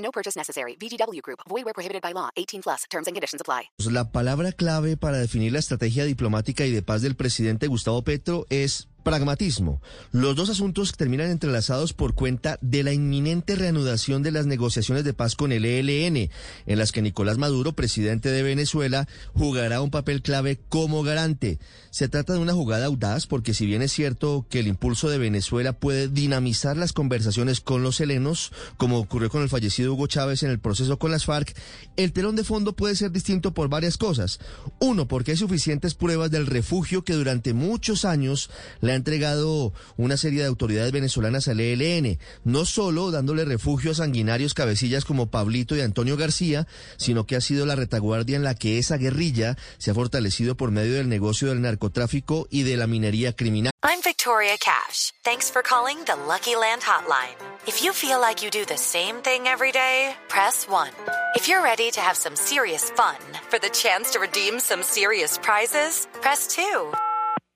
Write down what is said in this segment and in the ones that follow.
No purchase necessary. VGW Group. Where prohibited by law. 18 plus. Terms and conditions apply. La palabra clave para definir la estrategia diplomática y de paz del presidente Gustavo Petro es pragmatismo. Los dos asuntos terminan entrelazados por cuenta de la inminente reanudación de las negociaciones de paz con el ELN, en las que Nicolás Maduro, presidente de Venezuela, jugará un papel clave como garante. Se trata de una jugada audaz porque si bien es cierto que el impulso de Venezuela puede dinamizar las conversaciones con los helenos, como ocurrió con el fallecido Hugo Chávez en el proceso con las FARC, el telón de fondo puede ser distinto por varias cosas. Uno, porque hay suficientes pruebas del refugio que durante muchos años le ha entregado una serie de autoridades venezolanas al ELN, no solo dándole refugio a sanguinarios cabecillas como Pablito y Antonio García, sino que ha sido la retaguardia en la que esa guerrilla se ha fortalecido por medio del negocio del narcotráfico y de la minería criminal. I'm Victoria Cash. Thanks for calling the Lucky Land Hotline. If you feel like you do the same thing every day, press 1. If you're ready to have some serious fun for the chance to redeem some serious prizes, press 2.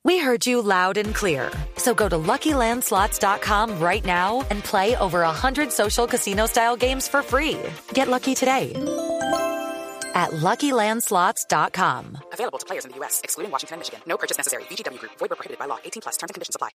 We heard you loud and clear. So go to LuckyLandSlots.com right now and play over 100 social casino style games for free. Get lucky today at LuckyLandSlots.com. Available to players in the U.S., excluding Washington and Michigan. No purchase necessary. VGW Group. Void prohibited by law. 18 plus. Terms and conditions apply.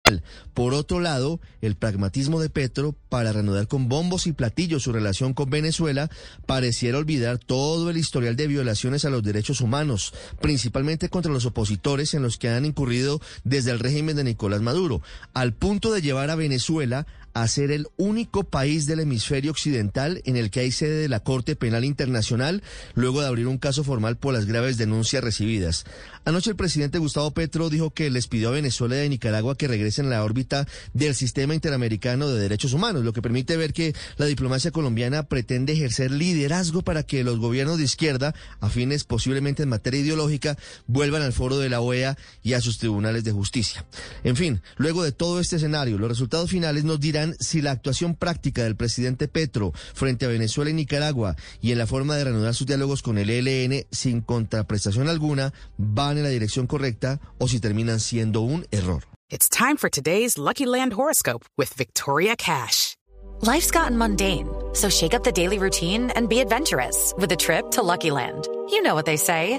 Por otro lado, el pragmatismo de Petro para reanudar con bombos y platillos su relación con Venezuela pareciera olvidar todo el historial de violaciones a los derechos humanos, principalmente contra los opositores en los que han incurrido desde el régimen de Nicolás Maduro, al punto de llevar a Venezuela a ser el único país del hemisferio occidental en el que hay sede de la Corte Penal Internacional, luego de abrir un caso formal por las graves denuncias recibidas. Anoche el presidente Gustavo Petro dijo que les pidió a Venezuela y a Nicaragua que regresen a la órbita del sistema interamericano de derechos humanos, lo que permite ver que la diplomacia colombiana pretende ejercer liderazgo para que los gobiernos de izquierda, afines posiblemente en materia ideológica, vuelvan al foro de la OEA y a sus tribunales de justicia. En fin, luego de todo este escenario, los resultados finales nos dirán si la actuación práctica del presidente Petro frente a Venezuela y Nicaragua y en la forma de reanudar sus diálogos con el ELN sin contraprestación alguna van en la dirección correcta o si terminan siendo un error. It's time for today's Lucky Land horoscope with Victoria Cash. Life's gotten mundane, so shake up the daily routine and be adventurous with a trip to Lucky Land. You know what they say.